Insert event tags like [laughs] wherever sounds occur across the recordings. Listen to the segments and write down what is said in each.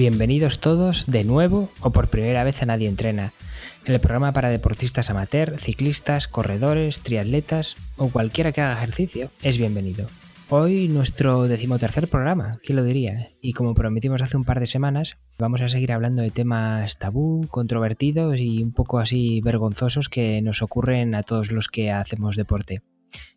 Bienvenidos todos de nuevo o por primera vez a Nadie Entrena, en el programa para deportistas amateur, ciclistas, corredores, triatletas o cualquiera que haga ejercicio es bienvenido. Hoy nuestro decimotercer programa, ¿quién lo diría? Y como prometimos hace un par de semanas, vamos a seguir hablando de temas tabú, controvertidos y un poco así vergonzosos que nos ocurren a todos los que hacemos deporte.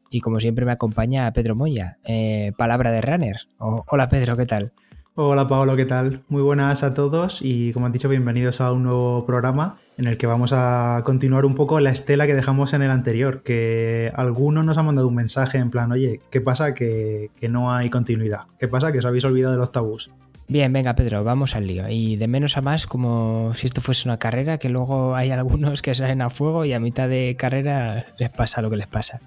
Y como siempre me acompaña Pedro Moya, eh, palabra de runner. hola Pedro, ¿qué tal? Hola Paolo, ¿qué tal? Muy buenas a todos y como han dicho, bienvenidos a un nuevo programa en el que vamos a continuar un poco la estela que dejamos en el anterior, que algunos nos han mandado un mensaje en plan, oye, ¿qué pasa que, no hay continuidad? ¿Qué pasa que os habéis olvidado de los tabús? Bien, venga Pedro, vamos al lío. Y de menos a más, como si esto fuese una carrera, que luego hay algunos que salen a fuego y a mitad de carrera les pasa lo que les pasa.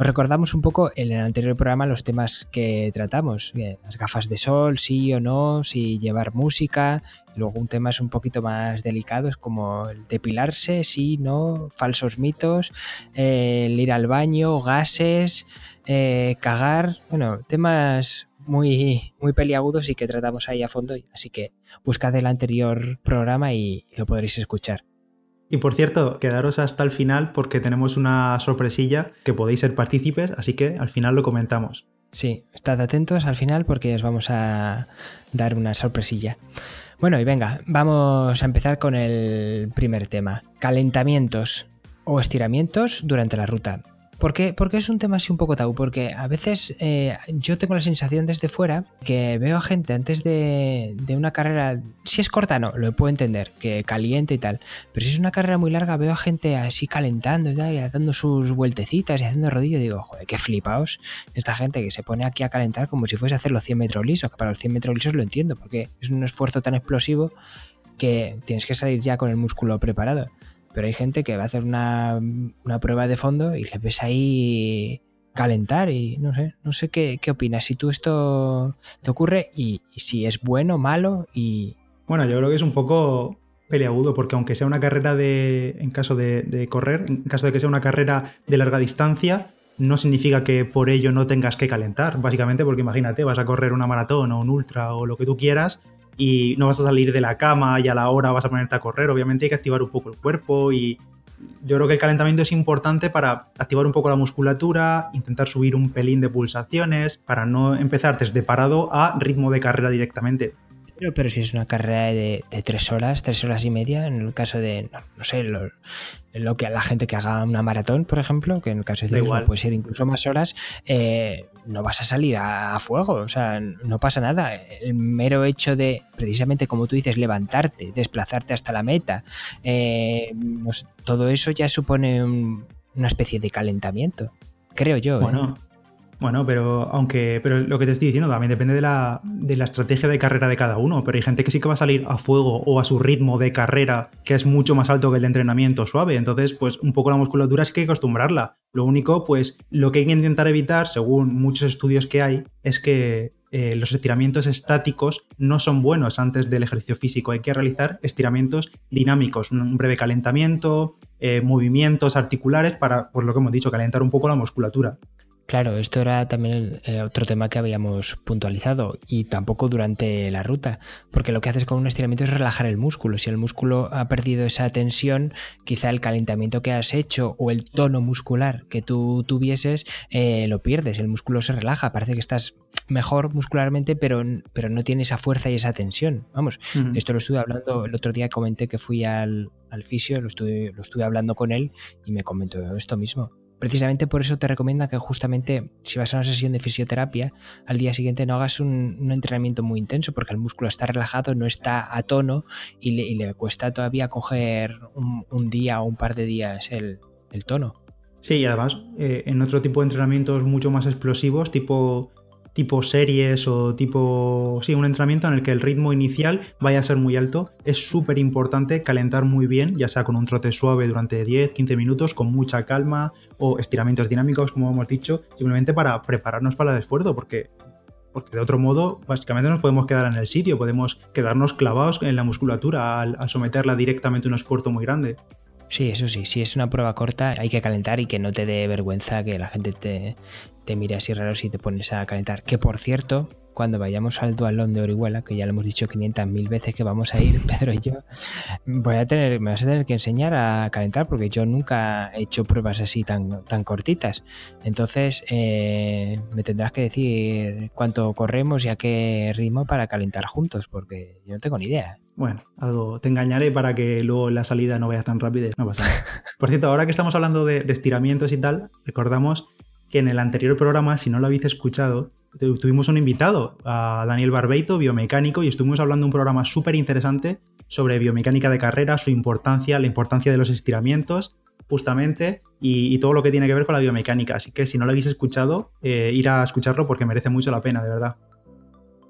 Os recordamos un poco en el anterior programa los temas que tratamos, las gafas de sol, sí o no, si llevar música, luego un tema es un poquito más delicado, es como el depilarse, sí, no, falsos mitos, el ir al baño, gases, eh, cagar, bueno, temas muy, muy peliagudos y que tratamos ahí a fondo, así que buscad el anterior programa y lo podréis escuchar. Y por cierto, quedaros hasta el final porque tenemos una sorpresilla que podéis ser partícipes, así que al final lo comentamos. Sí, estad atentos al final porque os vamos a dar una sorpresilla. Bueno, y venga, vamos a empezar con el primer tema. Calentamientos o estiramientos durante la ruta. ¿Por qué? Porque es un tema así un poco tabú, porque a veces eh, yo tengo la sensación desde fuera que veo a gente antes de, una carrera, si es corta no, lo puedo entender, que caliente y tal, pero si es una carrera muy larga veo a gente así calentando y dando sus vueltecitas y haciendo rodillo, digo, joder, qué flipaos esta gente que se pone aquí a calentar como si fuese a hacer los 100 metros lisos, que para los 100 metros lisos lo entiendo, porque es un esfuerzo tan explosivo que tienes que salir ya con el músculo preparado. Pero hay gente que va a hacer una, prueba de fondo y le ves ahí calentar y no sé, no sé qué, opinas, si tú esto te ocurre y, si es bueno, malo y... Bueno, yo creo que es un poco peleagudo porque aunque sea una carrera de, en caso de, de correr, en caso de que sea una carrera de larga distancia, no significa que por ello no tengas que calentar, básicamente porque imagínate, vas a correr una maratón o un ultra o lo que tú quieras y no vas a salir de la cama y a la hora vas a ponerte a correr. Obviamente hay que activar un poco el cuerpo y yo creo que el calentamiento es importante para activar un poco la musculatura, intentar subir un pelín de pulsaciones, para no empezar desde parado a ritmo de carrera directamente. Pero, si es una carrera de, tres horas, tres horas y media, en el caso de, no, sé, lo, que la gente que haga una maratón, por ejemplo, que en el caso de igual puede ser incluso más horas, eh, no vas a salir a, fuego, o sea, no pasa nada. El mero hecho de, precisamente como tú dices, levantarte, desplazarte hasta la meta, eh, todo eso ya supone una especie de calentamiento, creo yo. ¿eh? Bueno. Pero aunque, pero lo que te estoy diciendo también depende de la, de la, estrategia de carrera de cada uno. Pero hay gente que sí que va a salir a fuego o a su ritmo de carrera, que es mucho más alto que el de entrenamiento suave. Entonces, pues un poco la musculatura sí que hay que acostumbrarla. Lo único, pues, lo que hay que intentar evitar, según muchos estudios que hay, es que eh, los estiramientos estáticos no son buenos antes del ejercicio físico. Hay que realizar estiramientos dinámicos, un breve calentamiento, eh, movimientos articulares para, por lo que hemos dicho, calentar un poco la musculatura. Claro, esto era también otro tema que habíamos puntualizado y tampoco durante la ruta, porque lo que haces con un estiramiento es relajar el músculo. Si el músculo ha perdido esa tensión, quizá el calentamiento que has hecho o el tono muscular que tú tuvieses eh, lo pierdes, el músculo se relaja, parece que estás mejor muscularmente, pero, pero no tiene esa fuerza y esa tensión. Vamos, esto lo estuve hablando el otro día, comenté que fui al, al fisio, lo estuve, lo estuve hablando con él y me comentó esto mismo Precisamente por eso te recomienda que justamente si vas a una sesión de fisioterapia, al día siguiente no hagas un, entrenamiento muy intenso porque el músculo está relajado, no está a tono y le, cuesta todavía coger un, día o un par de días el, tono. Sí, y además eh, en otro tipo de entrenamientos mucho más explosivos, tipo tipo series o tipo, sí, un entrenamiento en el que el ritmo inicial vaya a ser muy alto, es súper importante calentar muy bien, ya sea con un trote suave durante 10, 15 minutos, con mucha calma o estiramientos dinámicos, como hemos dicho, simplemente para prepararnos para el esfuerzo, porque porque de otro modo básicamente nos podemos quedar en el sitio, podemos quedarnos clavados en la musculatura al, al, someterla directamente a un esfuerzo muy grande. Sí, eso sí, si es una prueba corta hay que calentar y que no te dé vergüenza que la gente te, te mire así raro si te pones a calentar. Que por cierto, cuando vayamos al Dualón de Orihuela, que ya lo hemos dicho 500.000 veces que vamos a ir, [laughs] Pedro y yo, voy a tener, me vas a tener que enseñar a calentar porque yo nunca he hecho pruebas así tan, tan cortitas. Entonces, eh, me tendrás que decir cuánto corremos y a qué ritmo para calentar juntos, porque yo no tengo ni idea. Bueno, algo te engañaré para que luego la salida no vaya tan rápida. No pasa nada. [laughs] Por cierto, ahora que estamos hablando de, de estiramientos y tal, recordamos que en el anterior programa, si no lo habéis escuchado, tuvimos un invitado, a Daniel Barbeito, biomecánico, y estuvimos hablando de un programa súper interesante sobre biomecánica de carrera, su importancia, la importancia de los estiramientos, justamente, y, todo lo que tiene que ver con la biomecánica. Así que si no lo habéis escuchado, eh, ir a escucharlo porque merece mucho la pena, de verdad.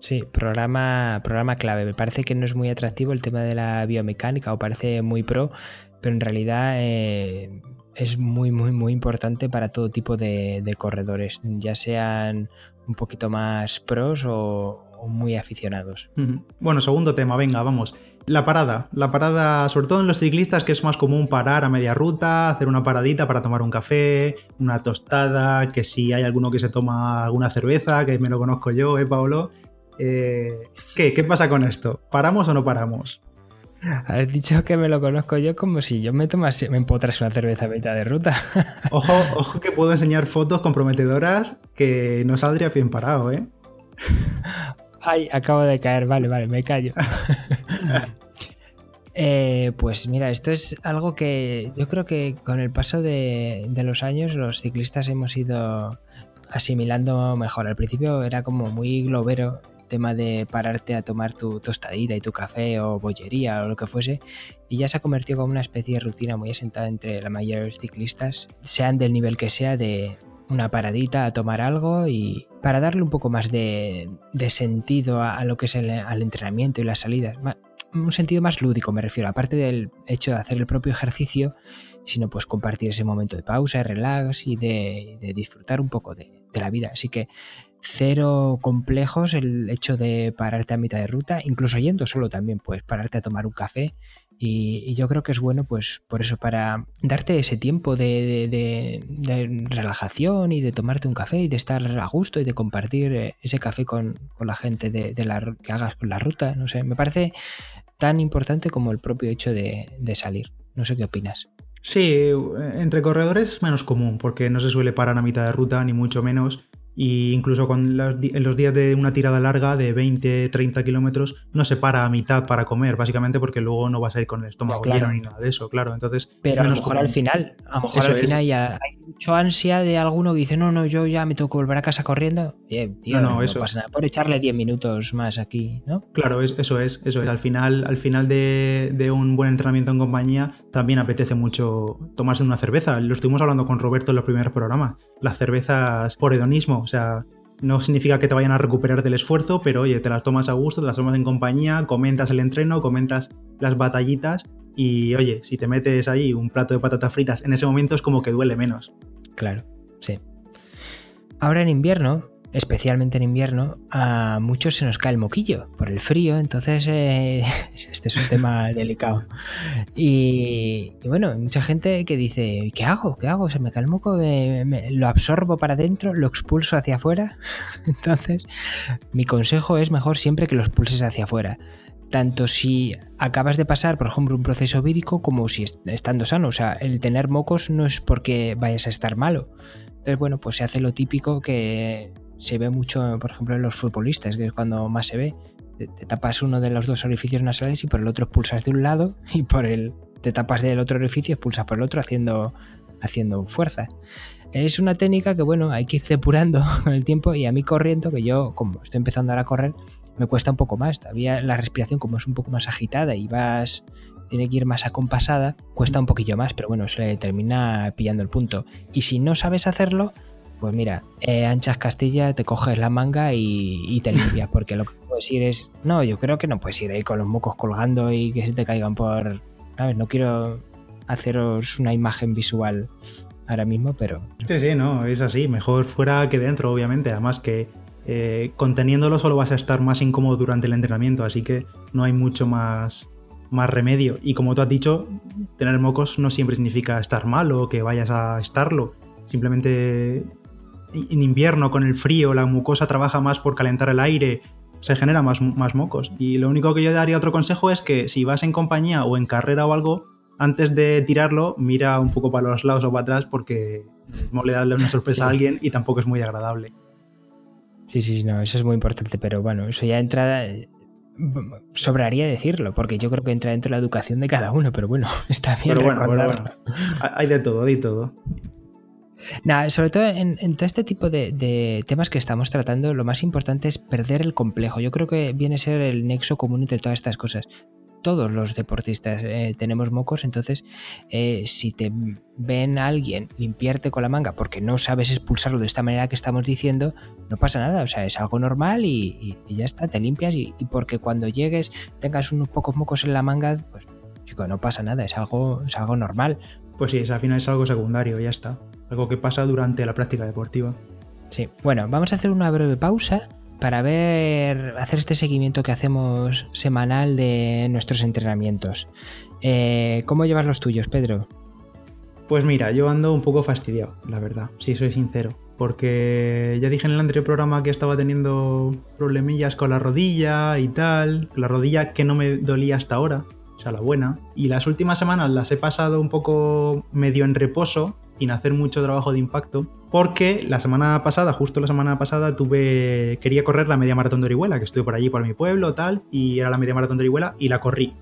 Sí, programa, programa clave. Me parece que no es muy atractivo el tema de la biomecánica o parece muy pro, pero en realidad eh, es muy, muy, muy importante para todo tipo de, corredores, ya sean un poquito más pros o, muy aficionados. Bueno, segundo tema, venga, vamos. La parada, la parada, sobre todo en los ciclistas, que es más común parar a media ruta, hacer una paradita para tomar un café, una tostada, que si hay alguno que se toma alguna cerveza, que me lo conozco yo, ¿eh, Paolo? Eh, ¿qué, ¿Qué pasa con esto? ¿Paramos o no paramos? Has dicho que me lo conozco yo como si yo me tomase, me empotras una cerveza a mitad de ruta. [laughs] Ojo, ojo que puedo enseñar fotos comprometedoras que no saldría bien parado, ¿eh? Ay, acabo de caer, vale, vale, me callo. [laughs] Eh, pues mira, esto es algo que yo creo que con el paso de, de los años los ciclistas hemos ido asimilando mejor. Al principio era como muy globero tema de pararte a tomar tu tostadita y tu café o bollería o lo que fuese, y ya se ha convertido como una especie de rutina muy asentada entre la mayoría de ciclistas, sean del nivel que sea, de una paradita a tomar algo y para darle un poco más de, sentido a, lo que es el entrenamiento y las salidas. Un sentido más lúdico me refiero, aparte del hecho de hacer el propio ejercicio, sino pues compartir ese momento de pausa, de relax y de, disfrutar un poco de, de la vida. Así que cero complejos el hecho de pararte a mitad de ruta, incluso yendo solo también, pues pararte a tomar un café. Y, yo creo que es bueno, pues por eso, para darte ese tiempo de, relajación y de tomarte un café y de estar a gusto y de compartir eh, ese café con, la gente de, la, que hagas con la ruta. No sé, me parece tan importante como el propio hecho de salir. No sé qué opinas. Sí, entre corredores es menos común porque no se suele parar a mitad de ruta, ni mucho menos y incluso con en los días de una tirada larga de 20, 30 kilómetros no se para a mitad para comer, básicamente porque luego no vas a ir con el estómago lleno ni nada de eso, claro. Entonces, Pero a lo mejor al final, a lo mejor al final ya hay mucho ansia de alguno que dice, no, no, yo ya me tengo que volver a casa corriendo. Bien, tío, no, eso. pasa nada, por echarle 10 minutos más aquí, ¿no? Claro, eso es, eso es. Al final, al final de, de un buen entrenamiento en compañía también apetece mucho tomarse una cerveza. Lo estuvimos hablando con Roberto en los primeros programas. Las cervezas por hedonismo sea, no significa que te vayan a recuperar del esfuerzo, pero oye, te las tomas a gusto, te las tomas en compañía, comentas el entreno, comentas las batallitas y oye, si te metes ahí un plato de patatas fritas en ese momento es como que duele menos. Claro, sí. Ahora en invierno especialmente en invierno, a muchos se nos cae el moquillo por el frío, entonces eh, [laughs] este es un tema [laughs] delicado. Y, bueno, hay mucha gente que dice, ¿qué hago? ¿Qué hago? Se me cae el moco, lo absorbo para adentro, lo expulso hacia afuera. [laughs] Entonces, mi consejo es mejor siempre que lo expulses hacia afuera. Tanto si acabas de pasar, por ejemplo, un proceso vírico, como si estando sano. O sea, el tener mocos no es porque vayas a estar malo. Entonces, bueno, pues se hace lo típico que se ve mucho, por ejemplo, en los futbolistas, que es cuando más se ve. Te, tapas uno de los dos orificios nasales y por el otro expulsas de un lado [laughs] y por el te tapas del otro orificio expulsas por el otro haciendo, haciendo fuerza. Es una técnica que, bueno, hay que ir depurando [laughs] con el tiempo y a mí corriendo, que yo como estoy empezando ahora a correr, me cuesta un poco más. Todavía la respiración como es un poco más agitada y vas tiene que ir más acompasada, cuesta un poquillo más, pero bueno, se le termina pillando el punto. Y si no sabes hacerlo, pues mira, eh, anchas Castilla, te coges la manga y, te limpias, [laughs] porque lo que puedes ir es. No, yo creo que no puedes ir ahí con los mocos colgando y que se te caigan por. ¿Sabes? No quiero haceros una imagen visual ahora mismo, pero. Sí, sí, no, es así. Mejor fuera que dentro, obviamente. Además que eh, conteniéndolo solo vas a estar más incómodo durante el entrenamiento, así que no hay mucho más, más remedio. Y como tú has dicho, tener mocos no siempre significa estar mal o que vayas a estarlo. Simplemente en invierno con el frío la mucosa trabaja más por calentar el aire, se genera más, más mocos. Y lo único que yo daría otro consejo es que si vas en compañía o en carrera o algo, antes de tirarlo, mira un poco para los lados o para atrás porque no le darle una sorpresa [laughs] a alguien y tampoco es muy agradable. Sí, sí, sí, no, eso es muy importante, pero bueno, eso ya entra, sobraría decirlo, porque yo creo que entra dentro de la educación de cada uno, pero bueno, [laughs] está bien. Pero bueno, hay de todo, hay de todo. Nada, sobre todo en, todo este tipo de, temas que estamos tratando, lo más importante es perder el complejo. Yo creo que viene a ser el nexo común entre todas estas cosas todos los deportistas eh, tenemos mocos, entonces eh, si te ven a alguien limpiarte con la manga porque no sabes expulsarlo de esta manera que estamos diciendo, no pasa nada, o sea, es algo normal y, ya está, te limpias y, porque cuando llegues tengas unos pocos mocos en la manga, pues chico, no pasa nada, es algo, es algo normal. Pues sí, al final es algo secundario, ya está, algo que pasa durante la práctica deportiva. Sí, bueno, vamos a hacer una breve pausa para ver, hacer este seguimiento que hacemos semanal de nuestros entrenamientos. Eh, ¿Cómo llevas los tuyos, Pedro? Pues mira, yo ando un poco fastidiado, la verdad, si soy sincero. Porque ya dije en el anterior programa que estaba teniendo problemillas con la rodilla y tal. La rodilla que no me dolía hasta ahora, o sea, la buena. Y las últimas semanas las he pasado un poco medio en reposo, sin hacer mucho trabajo de impacto, porque la semana pasada, justo la semana pasada, tuve quería correr la media maratón de Orihuela, que estuve por allí, por mi pueblo, tal, y era la media maratón de Orihuela, y la corrí.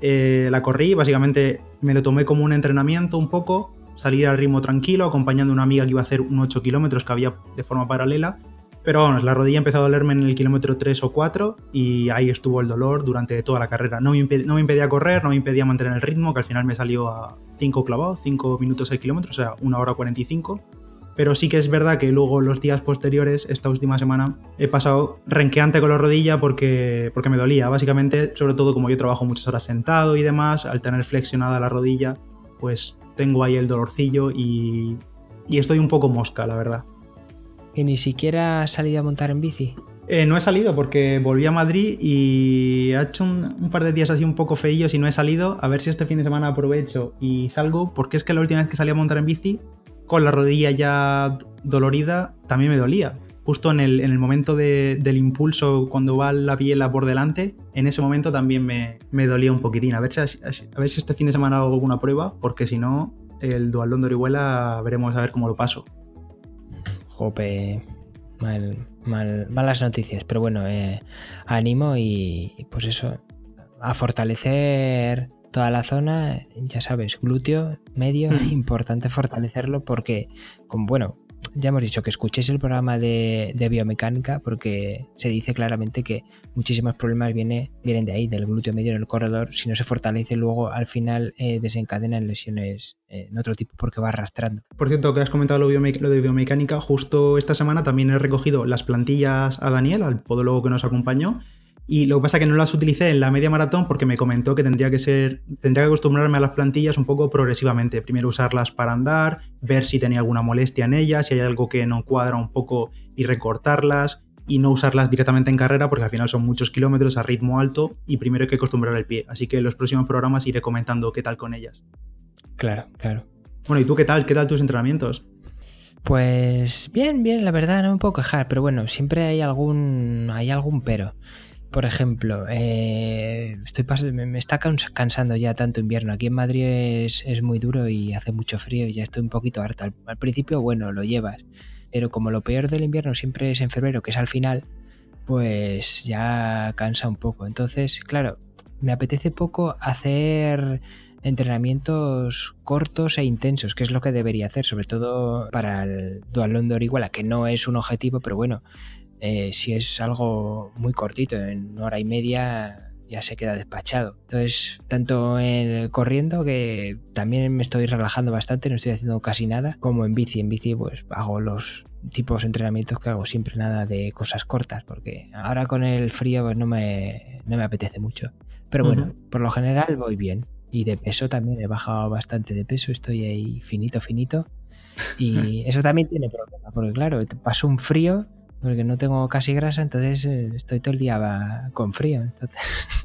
Eh, la corrí, básicamente me lo tomé como un entrenamiento un poco, salir al ritmo tranquilo, acompañando a una amiga que iba a hacer un 8 kilómetros que había de forma paralela, pero vamos, la rodilla empezó a dolerme en el kilómetro 3 o 4 y ahí estuvo el dolor durante toda la carrera. No me, impedía, correr, no me impedía mantener el ritmo, que al final me salió a 5 clavados, 5 minutos el kilómetro, o sea, 1 hora 45. Pero sí que es verdad que luego los días posteriores, esta última semana, he pasado renqueante con la rodilla porque, porque me dolía. Básicamente, sobre todo como yo trabajo muchas horas sentado y demás, al tener flexionada la rodilla, pues tengo ahí el dolorcillo y, y estoy un poco mosca, la verdad. ¿Y ni siquiera has salido a montar en bici? Eh, no he salido porque volví a Madrid y ha hecho un, par de días así un poco feillos y no he salido. A ver si este fin de semana aprovecho y salgo, porque es que la última vez que salí a montar en bici, con la rodilla ya dolorida, también me dolía. Justo en el, en el momento del impulso, cuando va la biela por delante, en ese momento también me, dolía un poquitín. A ver, si, a ver si este fin de semana hago alguna prueba, porque si no, el Dualdón de Orihuela veremos a ver cómo lo paso. Jope, mal, mal, malas noticias, pero bueno, eh, ánimo y pues eso, a fortalecer toda la zona, ya sabes, glúteo, medio, [laughs] importante fortalecerlo porque, como bueno, ya hemos dicho que escuchéis el programa de, biomecánica porque se dice claramente que muchísimos problemas viene, vienen de ahí, del glúteo medio en el corredor. Si no se fortalece, luego al final eh, desencadenan lesiones eh, en otro tipo porque va arrastrando. Por cierto, que has comentado lo, lo, de biomecánica, justo esta semana también he recogido las plantillas a Daniel, al podólogo que nos acompañó y lo que pasa es que no las utilicé en la media maratón porque me comentó que tendría que ser, tendría que acostumbrarme a las plantillas un poco progresivamente. Primero usarlas para andar, ver si tenía alguna molestia en ellas, si hay algo que no cuadra un poco y recortarlas y no usarlas directamente en carrera porque al final son muchos kilómetros a ritmo alto y primero hay que acostumbrar el pie. Así que en los próximos programas iré comentando qué tal con ellas. Claro, claro. Bueno, ¿y tú qué tal? ¿Qué tal tus entrenamientos? Pues bien, bien, la verdad no me puedo quejar, pero bueno, siempre hay algún hay algún pero. Por ejemplo, eh, estoy me, está cansando ya tanto invierno. Aquí en Madrid es, muy duro y hace mucho frío y ya estoy un poquito harto. Al, principio, bueno, lo llevas. Pero como lo peor del invierno siempre es en febrero, que es al final, pues ya cansa un poco. Entonces, claro, me apetece poco hacer entrenamientos cortos e intensos, que es lo que debería hacer, sobre todo para el Dualón de Orihuela, que no es un objetivo, pero bueno, eh, si es algo muy cortito, en hora y media ya se queda despachado. Entonces, tanto en corriendo, que también me estoy relajando bastante, no estoy haciendo casi nada, como en bici. En bici, pues hago los tipos de entrenamientos que hago siempre, nada de cosas cortas, porque ahora con el frío pues no me, no me apetece mucho. Pero bueno, por lo general voy bien. Y de peso también he bajado bastante de peso, estoy ahí finito, finito. Y [laughs] eso también tiene problema, porque claro, paso un frío porque no tengo casi grasa, entonces eh, estoy todo el día con frío. [laughs]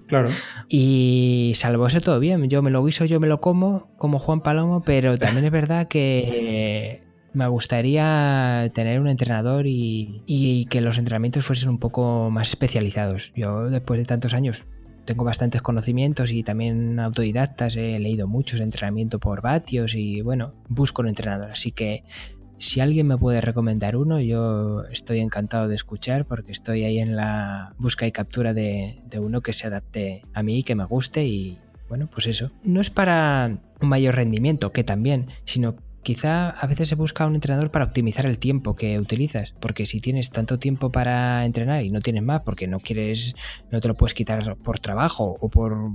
Claro. Y salvo eso todo bien, yo me lo guiso, yo me lo como, como Juan Palomo, pero también es verdad que Me gustaría tener un entrenador y, que los entrenamientos fuesen un poco más especializados. Yo después de tantos años tengo bastantes conocimientos y también autodidactas, he leído muchos entrenamientos por vatios y bueno, busco un entrenador. Así que si alguien me puede recomendar uno, yo estoy encantado de escuchar porque estoy ahí en la busca y captura de, uno que se adapte a mí, que me guste y bueno, pues eso. No es para un mayor rendimiento, que también, sino quizá a veces se busca un entrenador para optimizar el tiempo que utilizas, porque si tienes tanto tiempo para entrenar y no tienes más porque no quieres, no te lo puedes quitar por trabajo o por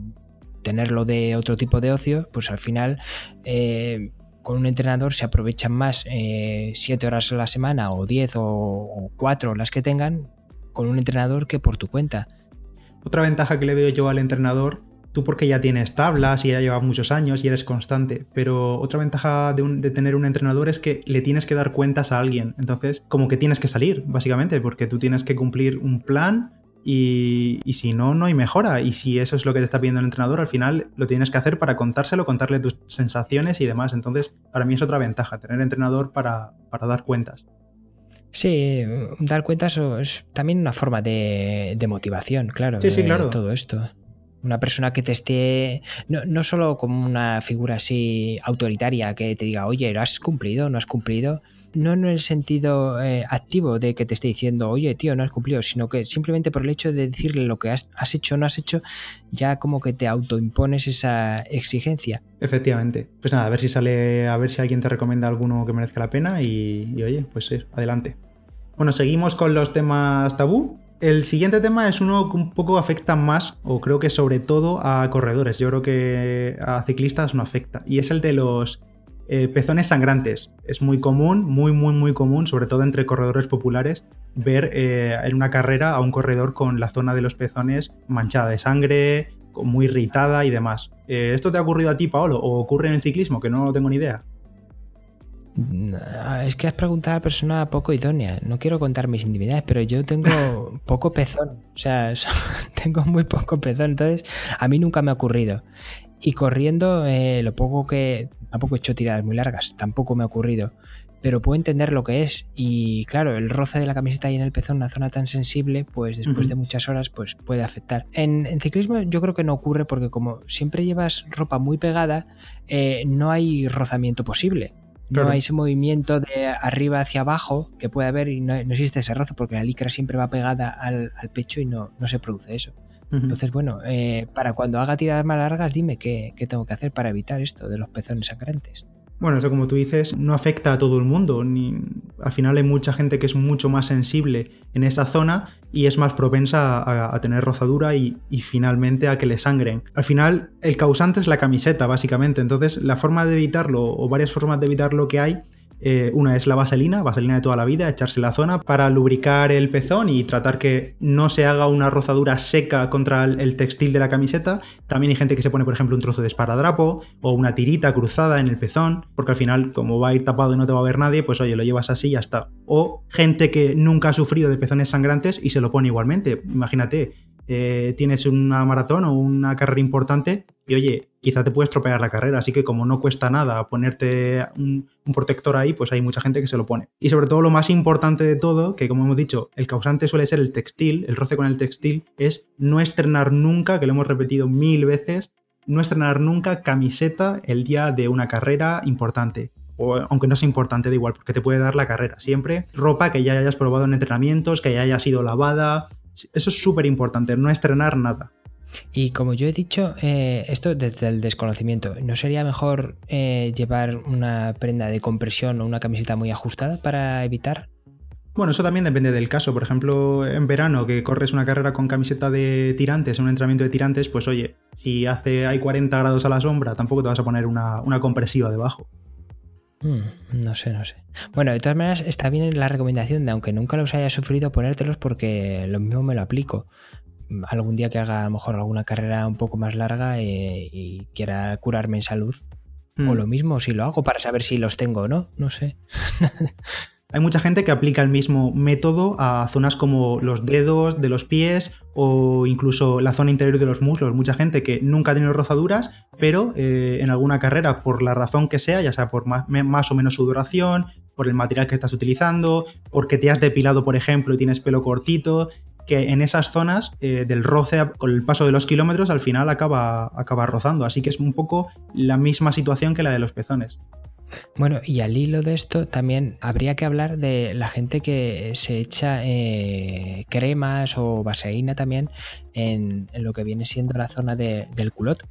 tenerlo de otro tipo de ocio, pues al final eh, con un entrenador se aprovechan más 7 eh, horas a la semana o 10 o 4 las que tengan con un entrenador que por tu cuenta. Otra ventaja que le veo yo al entrenador tú porque ya tienes tablas y ya llevas muchos años y eres constante, pero otra ventaja de, tener un entrenador es que le tienes que dar cuentas a alguien, entonces como que tienes que salir, básicamente, porque tú tienes que cumplir un plan y, si no, no hay mejora. Y si eso es lo que te está pidiendo el entrenador, al final lo tienes que hacer para contárselo, contarle tus sensaciones y demás. Entonces, para mí es otra ventaja, tener entrenador para, dar cuentas. Sí, dar cuentas es también una forma de, motivación, claro. Sí, sí, claro. Todo esto. Una persona que te esté, no, no, solo como una figura así autoritaria que te diga, oye, ¿lo has cumplido? ¿No has cumplido? No en el sentido eh, activo de que te esté diciendo, oye, tío, no has cumplido, sino que simplemente por el hecho de decirle lo que has, hecho o no has hecho, ya como que te autoimpones esa exigencia. Efectivamente. Pues nada, a ver si sale, a ver si alguien te recomienda alguno que merezca la pena y, y oye, pues sí, adelante. Bueno, seguimos con los temas tabú. El siguiente tema es uno que un poco afecta más, o creo que sobre todo a corredores. Yo creo que a ciclistas no afecta. Y es el de los eh, pezones sangrantes. Es muy común, muy, muy, muy común, sobre todo entre corredores populares, ver eh, en una carrera a un corredor con la zona de los pezones manchada de sangre, muy irritada y demás. Eh, ¿Esto te ha ocurrido a ti, Paolo? ¿O ocurre en el ciclismo? Que no tengo ni idea. Es que has preguntado a la persona poco idónea. No quiero contar mis intimidades, pero yo tengo [laughs] poco pezón. O sea, [laughs] tengo muy poco pezón. Entonces, a mí nunca me ha ocurrido. Y corriendo, eh, lo poco que. Tampoco he hecho tiradas muy largas, tampoco me ha ocurrido. Pero puedo entender lo que es. Y claro, el roce de la camiseta y en el pezón, una zona tan sensible, pues después de muchas horas, pues puede afectar. En, ciclismo yo creo que no ocurre porque como siempre llevas ropa muy pegada, eh, no hay rozamiento posible. No hay ese movimiento de arriba hacia abajo que puede haber y no, existe ese roce porque la licra siempre va pegada al, pecho y no, no, se produce eso. Entonces, bueno, eh, para cuando haga tiradas más largas, dime qué, qué tengo que hacer para evitar esto de los pezones sangrantes. Bueno, eso como tú dices, no afecta a todo el mundo. Ni... Al final hay mucha gente que es mucho más sensible en esa zona y es más propensa a, tener rozadura y, y, finalmente a que le sangren. Al final, el causante es la camiseta, básicamente. Entonces, la forma de evitarlo o varias formas de evitarlo que hay eh, una es la vaselina, vaselina de toda la vida, echarse la zona para lubricar el pezón y tratar que no se haga una rozadura seca contra el, textil de la camiseta. También hay gente que se pone, por ejemplo, un trozo de esparadrapo o una tirita cruzada en el pezón, porque al final, como va a ir tapado y no te va a ver nadie, pues oye, lo llevas así y ya está. O gente que nunca ha sufrido de pezones sangrantes y se lo pone igualmente. Imagínate, eh, tienes una maratón o una carrera importante y oye, quizá te puedes tropear la carrera, así que como no cuesta nada ponerte un, protector ahí, pues hay mucha gente que se lo pone. Y sobre todo lo más importante de todo, que como hemos dicho, el causante suele ser el textil, el roce con el textil, es no estrenar nunca, que lo hemos repetido mil veces, no estrenar nunca camiseta el día de una carrera importante. O, aunque no sea importante, da igual, porque te puede dar la carrera. Siempre ropa que ya hayas probado en entrenamientos, que ya haya sido lavada, eso es súper importante, no estrenar nada. Y como yo he dicho, eh, esto desde el desconocimiento, ¿no sería mejor eh, llevar una prenda de compresión o una camiseta muy ajustada para evitar? Bueno, eso también depende del caso. Por ejemplo, en verano que corres una carrera con camiseta de tirantes, un entrenamiento de tirantes, pues oye, si hace hay 40 grados a la sombra, tampoco te vas a poner una, una compresiva debajo. Mm, no sé, no sé. Bueno, de todas maneras, está bien la recomendación de, aunque nunca los haya sufrido, ponértelos porque lo mismo me lo aplico. Algún día que haga a lo mejor alguna carrera un poco más larga eh, y quiera curarme en salud. O mm. lo mismo si lo hago para saber si los tengo o no, no sé. [laughs] Hay mucha gente que aplica el mismo método a zonas como los dedos de los pies o incluso la zona interior de los muslos. Mucha gente que nunca ha tenido rozaduras, pero eh, en alguna carrera, por la razón que sea, ya sea por más, o menos sudoración, por el material que estás utilizando, porque te has depilado, por ejemplo, y tienes pelo cortito, que en esas zonas eh, del roce con el paso de los kilómetros al final acaba, acaba rozando. Así que es un poco la misma situación que la de los pezones. Bueno, y al hilo de esto también habría que hablar de la gente que se echa eh, cremas o vaselina también en, lo que viene siendo la zona del culot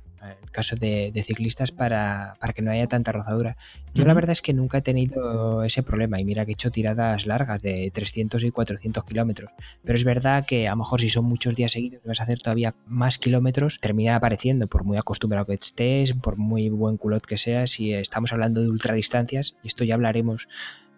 en caso de, ciclistas para, que no haya tanta rozadura. Yo la verdad es que nunca he tenido ese problema y mira que he hecho tiradas largas de 300 y 400 kilómetros, pero es verdad que a lo mejor si son muchos días seguidos vas a hacer todavía más kilómetros, termina apareciendo por muy acostumbrado que estés, por muy buen culot que seas, si estamos hablando de ultradistancias, y esto ya hablaremos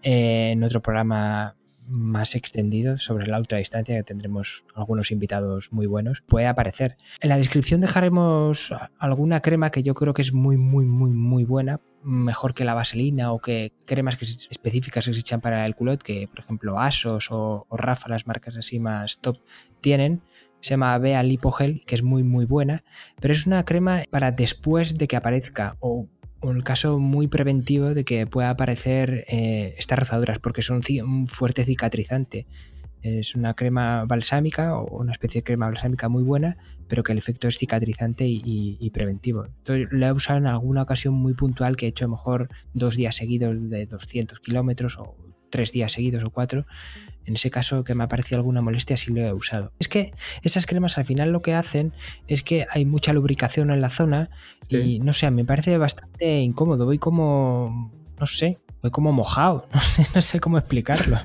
eh, en otro programa más extendido sobre la ultradistancia, que tendremos algunos invitados muy buenos, puede aparecer. En la descripción dejaremos alguna crema que yo creo que es muy, muy, muy, muy buena, mejor que la vaselina o que cremas que específicas que se echan para el culot, que por ejemplo Asos o, o Rafa, las marcas así más top, tienen se llama Bea Lipogel, que es muy muy buena, pero es una crema para después de que aparezca o un caso muy preventivo de que pueda aparecer eh, estas rozaduras, porque son un fuerte cicatrizante. Es una crema balsámica o una especie de crema balsámica muy buena, pero que el efecto es cicatrizante y, preventivo. Entonces, la he usado en alguna ocasión muy puntual que he hecho a lo mejor dos días seguidos de 200 kilómetros o tres días seguidos o cuatro, en ese caso que me ha parecido alguna molestia sí lo he usado. Es que esas cremas al final lo que hacen es que hay mucha lubricación en la zona y no sé, me parece bastante incómodo. Voy como, no sé, voy como mojado, [laughs] no sé, cómo explicarlo.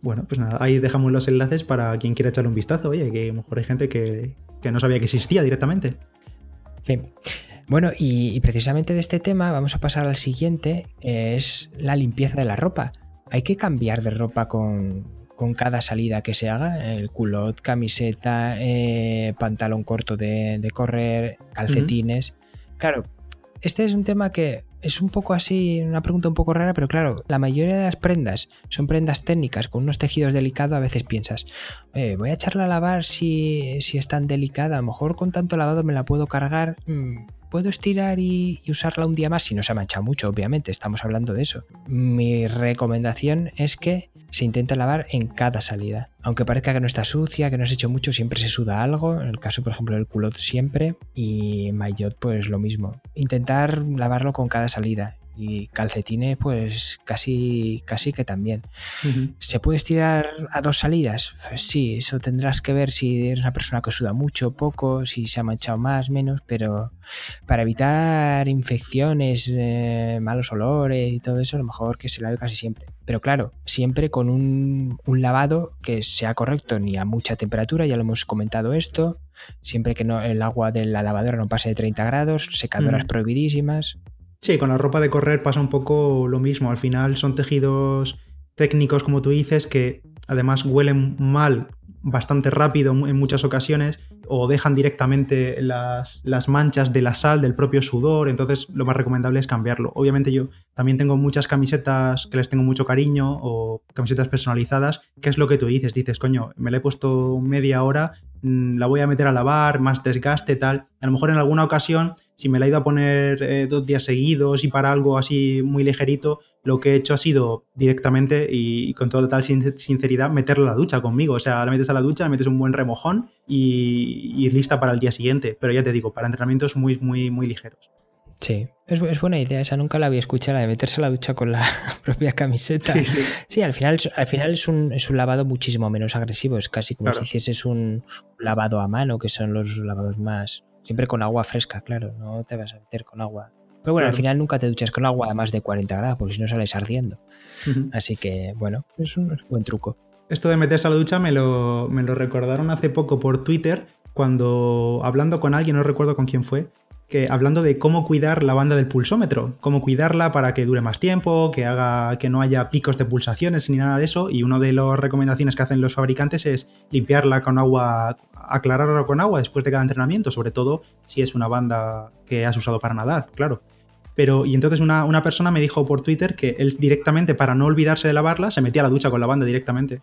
Bueno, pues nada, ahí dejamos los enlaces para quien quiera echarle un vistazo. Oye, que a lo mejor hay gente que, no sabía que existía directamente. Sí. Bueno, y, precisamente de este tema vamos a pasar al siguiente, es la limpieza de la ropa. Hay que cambiar de ropa con, cada salida que se haga, el culot, camiseta, eh, pantalón corto de, correr, calcetines. Claro, este es un tema que es un poco así, una pregunta un poco rara, pero claro, la mayoría de las prendas son prendas técnicas con unos tejidos delicados. A veces piensas, voy a echarla a lavar si, si, es tan delicada, a lo mejor con tanto lavado me la puedo cargar. Mm, puedo estirar y, usarla un día más si no se ha manchado mucho, obviamente, estamos hablando de eso. Mi recomendación es que se intente lavar en cada salida. Aunque parezca que no está sucia, que no has hecho mucho, siempre se suda algo. En el caso, por ejemplo, del culot siempre. Y maillot, pues lo mismo. Intentar lavarlo con cada salida y calcetines pues casi casi que también. ¿Se puede estirar a dos salidas? Pues sí, eso tendrás que ver si eres una persona que suda mucho, poco, si se ha manchado más, menos, pero para evitar infecciones, eh, malos olores y todo eso, a lo mejor que se lave casi siempre. Pero claro, siempre con un, lavado que sea correcto, ni a mucha temperatura, ya lo hemos comentado esto, siempre que no, el agua de la lavadora no pase de 30 grados, secadoras prohibidísimas. Sí, con la ropa de correr pasa un poco lo mismo. Al final son tejidos técnicos, como tú dices, que además huelen mal bastante rápido en muchas ocasiones o dejan directamente las, manchas de la sal del propio sudor, entonces lo más recomendable es cambiarlo. Obviamente yo también tengo muchas camisetas que les tengo mucho cariño o camisetas personalizadas, ¿qué es lo que tú dices? Dices, coño, me la he puesto media hora, mm, la voy a meter a lavar, más desgaste, tal. A lo mejor en alguna ocasión si me la he ido a poner eh, dos días seguidos y para algo así muy ligerito, lo que he hecho ha sido directamente y, con total sinceridad meterla a la ducha conmigo. O sea, la metes a la ducha, le metes un buen remojón y, lista para el día siguiente. Pero ya te digo, para entrenamientos muy, muy, muy ligeros. Sí, es, buena idea, esa nunca la había escuchado, la de meterse a la ducha con la [laughs] propia camiseta. Sí, sí. sí al final, al final es, un, es un lavado muchísimo menos agresivo, es casi como si hicieses un lavado a mano, que son los lavados más, Siempre con agua fresca, claro, no te vas a meter con agua. Pero bueno, al final nunca te duchas con agua a más de 40 grados, porque si no sales ardiendo. Así que, bueno, es un, buen truco. Esto de meterse a la ducha me lo, me lo recordaron hace poco por Twitter, cuando hablando con alguien, no recuerdo con quién fue, que hablando de cómo cuidar la banda del pulsómetro, cómo cuidarla para que dure más tiempo, que haga que no haya picos de pulsaciones ni nada de eso. Y una de las recomendaciones que hacen los fabricantes es limpiarla con agua, aclararla con agua después de cada entrenamiento, sobre todo si es una banda que has usado para nadar, claro. Pero, y entonces una, persona me dijo por Twitter que él directamente, para no olvidarse de lavarla, se metía a la ducha con la banda directamente.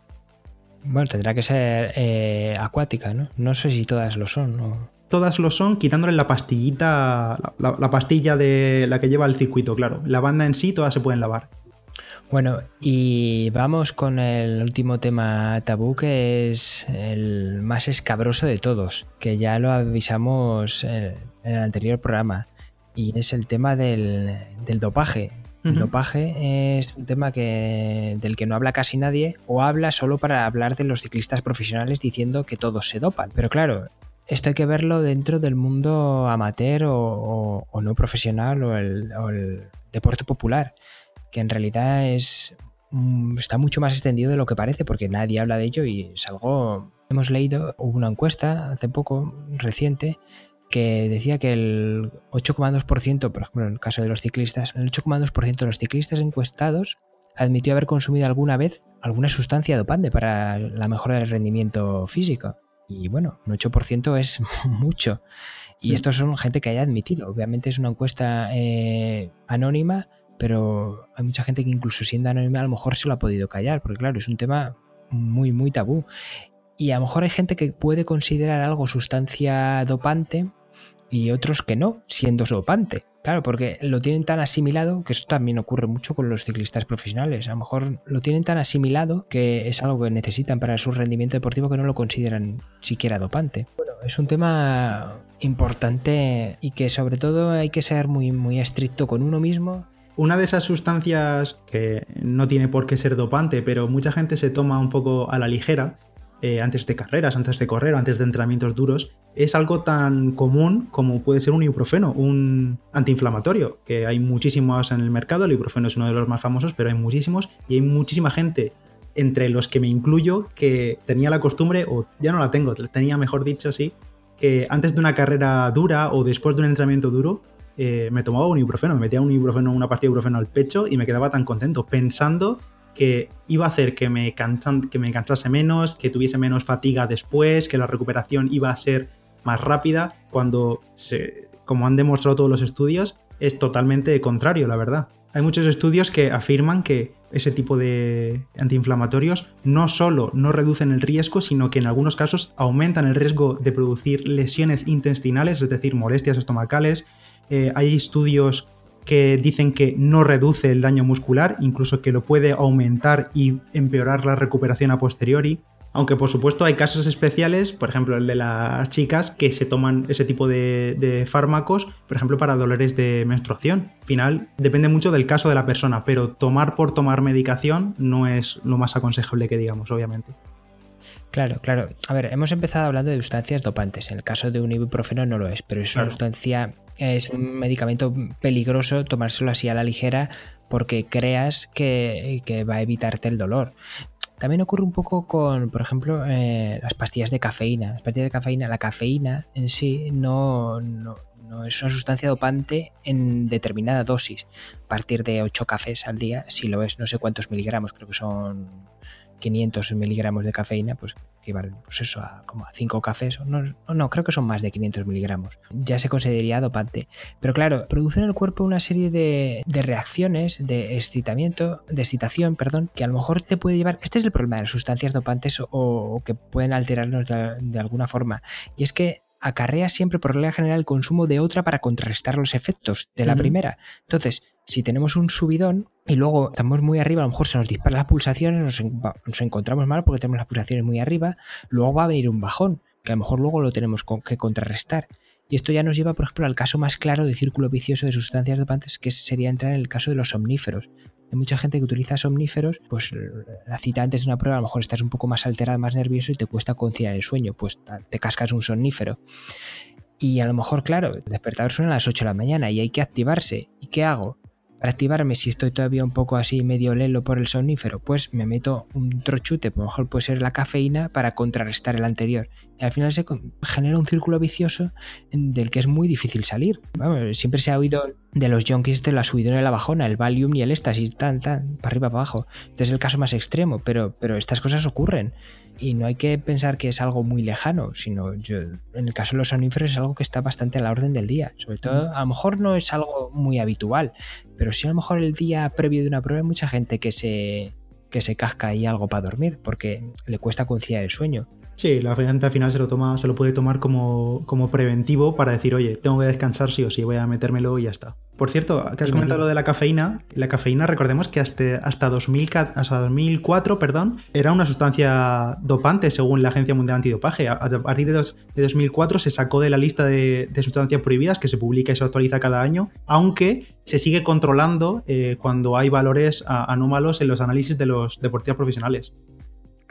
Bueno, tendrá que ser eh, acuática, ¿no? No sé si todas lo son. ¿no? Todas lo son, quitándole la pastillita, la, pastilla de la que lleva el circuito, claro. La banda en sí, todas se pueden lavar. Bueno, y vamos con el último tema tabú que es el más escabroso de todos, que ya lo avisamos en el anterior programa, y es el tema del, dopaje. El dopaje es un tema que, del que no habla casi nadie o habla solo para hablar de los ciclistas profesionales diciendo que todos se dopan. Pero claro, esto hay que verlo dentro del mundo amateur o, no profesional o el, deporte popular, que en realidad es mm, está mucho más extendido de lo que parece porque nadie habla de ello y es. Hemos leído, hubo una encuesta hace poco, reciente, que decía que el 8,2%, por ejemplo, en el caso de los ciclistas, el 8,2% de los ciclistas encuestados admitió haber consumido alguna vez alguna sustancia dopante para la mejora del rendimiento físico. Y bueno, un 8% es [laughs] mucho. Y mm. estos son gente que haya admitido. Obviamente es una encuesta eh, anónima, pero hay mucha gente que incluso siendo anónima a lo mejor se lo ha podido callar, porque claro, es un tema muy, muy tabú. Y a lo mejor hay gente que puede considerar algo sustancia dopante y otros que no, siendo dopante. Claro, porque lo tienen tan asimilado, que eso también ocurre mucho con los ciclistas profesionales. A lo mejor lo tienen tan asimilado que es algo que necesitan para su rendimiento deportivo que no lo consideran siquiera dopante. Bueno, es un tema importante y que sobre todo hay que ser muy, muy estricto con uno mismo. Una de esas sustancias que no tiene por qué ser dopante, pero mucha gente se toma un poco a la ligera, eh, antes de carreras, antes de correr, antes de entrenamientos duros, es algo tan común como puede ser un ibuprofeno, un antiinflamatorio, que hay muchísimos en el mercado, el ibuprofeno es uno de los más famosos, pero hay muchísimos y hay muchísima gente, entre los que me incluyo, que tenía la costumbre, o ya no la tengo, tenía mejor dicho, sí, que antes de una carrera dura o después de un entrenamiento duro, eh, me tomaba un ibuprofeno, me metía un ibuprofeno, una partida de ibuprofeno al pecho y me quedaba tan contento, pensando que iba a hacer que me, que me cansase menos, que tuviese menos fatiga después, que la recuperación iba a ser más rápida, cuando, se, como han demostrado todos los estudios, es totalmente contrario, la verdad. Hay muchos estudios que afirman que ese tipo de antiinflamatorios no solo no reducen el riesgo, sino que en algunos casos aumentan el riesgo de producir lesiones intestinales, es decir, molestias estomacales. Eh, hay estudios que dicen que no reduce el daño muscular, incluso que lo puede aumentar y empeorar la recuperación a posteriori. Aunque por supuesto hay casos especiales, por ejemplo el de las chicas que se toman ese tipo de, fármacos, por ejemplo para dolores de menstruación. Al final depende mucho del caso de la persona, pero tomar por tomar medicación no es lo más aconsejable que digamos, obviamente. Claro, claro. A ver, hemos empezado hablando de sustancias dopantes. En el caso de un ibuprofeno no lo es, pero es una sustancia es un medicamento peligroso tomárselo así a la ligera porque creas que, va a evitarte el dolor. También ocurre un poco con, por ejemplo, eh, las pastillas de cafeína. Las pastillas de cafeína, la cafeína en sí no, no, no, es una sustancia dopante en determinada dosis. A partir de 8 cafés al día, si lo es, no sé cuántos miligramos, creo que son 500 miligramos de cafeína, pues equivalen pues eso, a como a 5 cafés, no, no, creo que son más de 500 miligramos. Ya se consideraría dopante. Pero claro, produce en el cuerpo una serie de, reacciones, de excitamiento, de excitación, perdón, que a lo mejor te puede llevar. Este es el problema de las sustancias dopantes o, que pueden alterarnos de, alguna forma. Y es que acarrea siempre por regla general el consumo de otra para contrarrestar los efectos de la primera. Entonces, si tenemos un subidón y luego estamos muy arriba, a lo mejor se nos disparan las pulsaciones, nos, encontramos mal porque tenemos las pulsaciones muy arriba, luego va a venir un bajón, que a lo mejor luego lo tenemos que contrarrestar. Y esto ya nos lleva, por ejemplo, al caso más claro de círculo vicioso de sustancias dopantes, que sería entrar en el caso de los somníferos. Hay mucha gente que utiliza somníferos, pues la cita antes de una prueba, a lo mejor estás un poco más alterado, más nervioso y te cuesta conciliar el sueño, pues te cascas un somnífero. Y a lo mejor, claro, el despertador suena a las 8 de la mañana y hay que activarse. ¿Y qué hago? Para activarme, si estoy todavía un poco así medio lelo por el somnífero, pues me meto un trochute, por lo mejor puede ser la cafeína, para contrarrestar el anterior. Y al final se genera un círculo vicioso del que es muy difícil salir. siempre se ha oído de los junkies de la subidona y la bajona, el Valium y el éxtasis, tan, tan, para arriba, para abajo. Este es el caso más extremo, pero, pero estas cosas ocurren y no hay que pensar que es algo muy lejano, sino yo, en el caso de los soníferos es algo que está bastante a la orden del día. Sobre todo, a lo mejor no es algo muy habitual, pero sí a lo mejor el día previo de una prueba hay mucha gente que se, que se casca ahí algo para dormir porque le cuesta conciliar el sueño. Sí, la gente al final se lo toma, se lo puede tomar como, como preventivo para decir, oye, tengo que descansar sí o sí, voy a metérmelo y ya está. Por cierto, que has comentado lo de la cafeína. La cafeína, recordemos que hasta, hasta, 2000, hasta 2004 perdón, era una sustancia dopante según la Agencia Mundial Antidopaje. A, partir de, 2004 se sacó de la lista de, sustancias prohibidas que se publica y se actualiza cada año, aunque se sigue controlando eh, cuando hay valores anómalos en los análisis de los deportistas profesionales.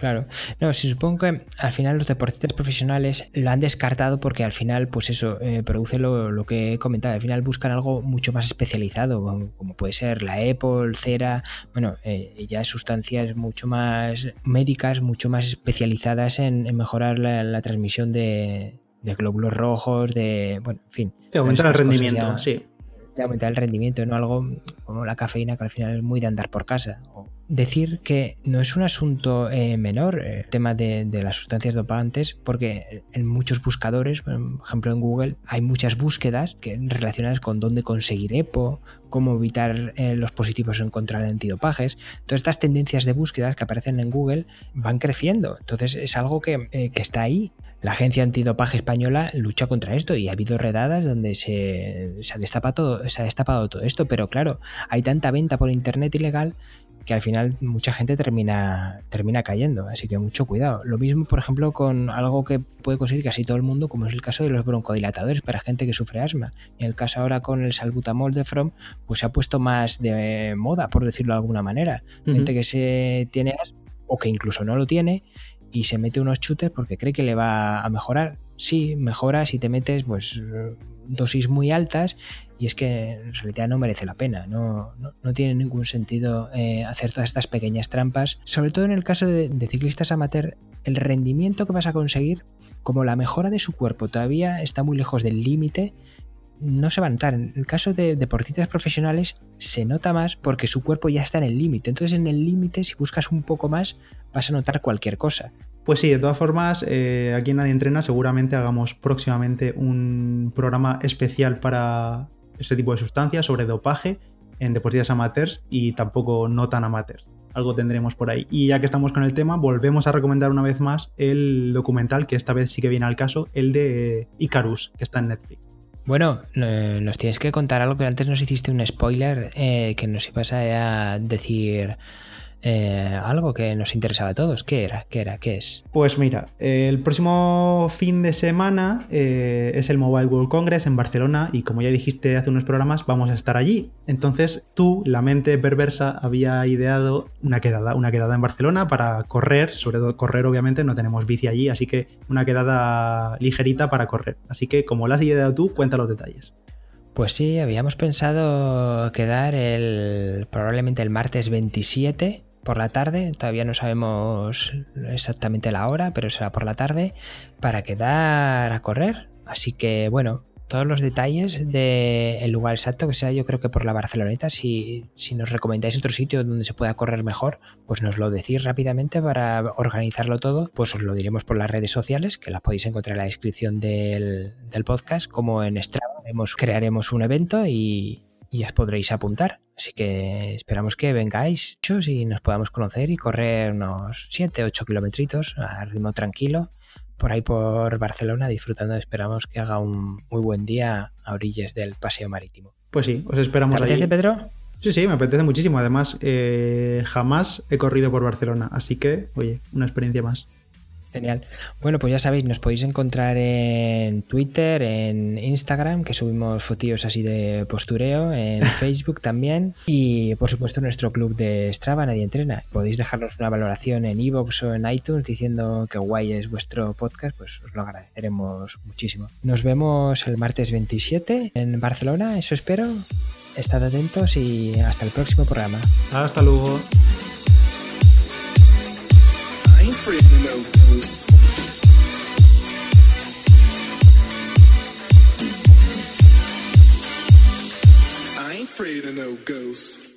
Claro. No, se supongo que al final los deportistas profesionales lo han descartado porque al final, pues eso, eh, produce lo, que he comentado. Al final buscan algo mucho más especializado, como puede ser la EPOL, cera, bueno, eh, ya sustancias mucho más médicas, mucho más especializadas en, mejorar la, transmisión de, glóbulos rojos, de, bueno, en fin. Aumentar el rendimiento, sí. Aumentar el rendimiento, no algo como la cafeína que al final es muy de andar por casa decir que no es un asunto eh, menor el tema de, las sustancias dopantes, porque en muchos buscadores, por ejemplo en Google, hay muchas búsquedas que, relacionadas con dónde conseguir EPO, cómo evitar eh, los positivos en contra de antidopajes. Todas estas tendencias de búsquedas que aparecen en Google van creciendo. Entonces es algo que, eh, que está ahí. La agencia antidopaje española lucha contra esto y ha habido redadas donde se, se, ha todo, se ha destapado todo esto, pero claro, hay tanta venta por internet ilegal que al final mucha gente termina, termina cayendo, así que mucho cuidado. Lo mismo, por ejemplo, con algo que puede conseguir casi todo el mundo, como es el caso de los broncodilatadores para gente que sufre asma. En el caso ahora con el salbutamol de From, pues se ha puesto más de moda, por decirlo de alguna manera. Gente que se tiene asma o que incluso no lo tiene y se mete unos chutes porque cree que le va a mejorar. Sí, mejora si te metes pues dosis muy altas y es que en realidad no merece la pena, no, no, tiene ningún sentido eh, hacer todas estas pequeñas trampas, sobre todo en el caso de, ciclistas amateur, el rendimiento que vas a conseguir, como la mejora de su cuerpo todavía está muy lejos del límite, no se va a notar. En el caso de deportistas profesionales se nota más porque su cuerpo ya está en el límite. Entonces en el límite, si buscas un poco más, vas a notar cualquier cosa. Pues sí, de todas formas, eh, aquí en Nadie Entrena seguramente hagamos próximamente un programa especial para este tipo de sustancias sobre dopaje en deportistas amateurs y tampoco no tan amateurs. Algo tendremos por ahí. Y ya que estamos con el tema, volvemos a recomendar una vez más el documental, que esta vez sí que viene al caso, el de Icarus, que está en Netflix. Bueno, nos tienes que contar algo que antes nos hiciste un spoiler eh, que nos ibas a decir eh, algo que nos interesaba a todos. ¿Qué era? ¿Qué era? ¿Qué es? Pues mira, el próximo fin de semana eh, es el Mobile World Congress en Barcelona y como ya dijiste hace unos programas, vamos a estar allí. Entonces tú, la mente perversa, había ideado una quedada, una quedada en Barcelona para correr, sobre todo correr obviamente, no tenemos bici allí, así que una quedada ligerita para correr. Así que como la has ideado tú, cuenta los detalles. Pues sí, habíamos pensado quedar el probablemente el martes 27 por la tarde, todavía no sabemos exactamente la hora, pero será por la tarde, para quedar a correr. Así que bueno, todos los detalles del lugar exacto, que sea yo creo que por la Barceloneta, si, si nos recomendáis otro sitio donde se pueda correr mejor, pues nos lo decís rápidamente para organizarlo todo, pues os lo diremos por las redes sociales, que las podéis encontrar en la descripción del, del podcast, como en Strava, crearemos un evento y, y os podréis apuntar. Así que esperamos que vengáis y nos podamos conocer y correr unos 7, 8 kilometritos a ritmo tranquilo por ahí por Barcelona disfrutando. Esperamos que haga un muy buen día a orillas del paseo marítimo. Pues sí, os esperamos ¿Te apetece, Pedro? Sí, sí, me apetece muchísimo. Además, eh, jamás he corrido por Barcelona, así que, oye, una experiencia más. Genial. Bueno, pues ya sabéis, nos podéis encontrar en Twitter, en Instagram, que subimos fotillos así de postureo, en [laughs] Facebook también, y por supuesto nuestro club de Strava, Nadie Entrena. Podéis dejarnos una valoración en iVoox o en iTunes diciendo que guay es vuestro podcast, pues os lo agradeceremos muchísimo. Nos vemos el martes 27 en Barcelona, eso espero. Estad atentos y hasta el próximo programa. Hasta luego. I ain't afraid of no ghosts.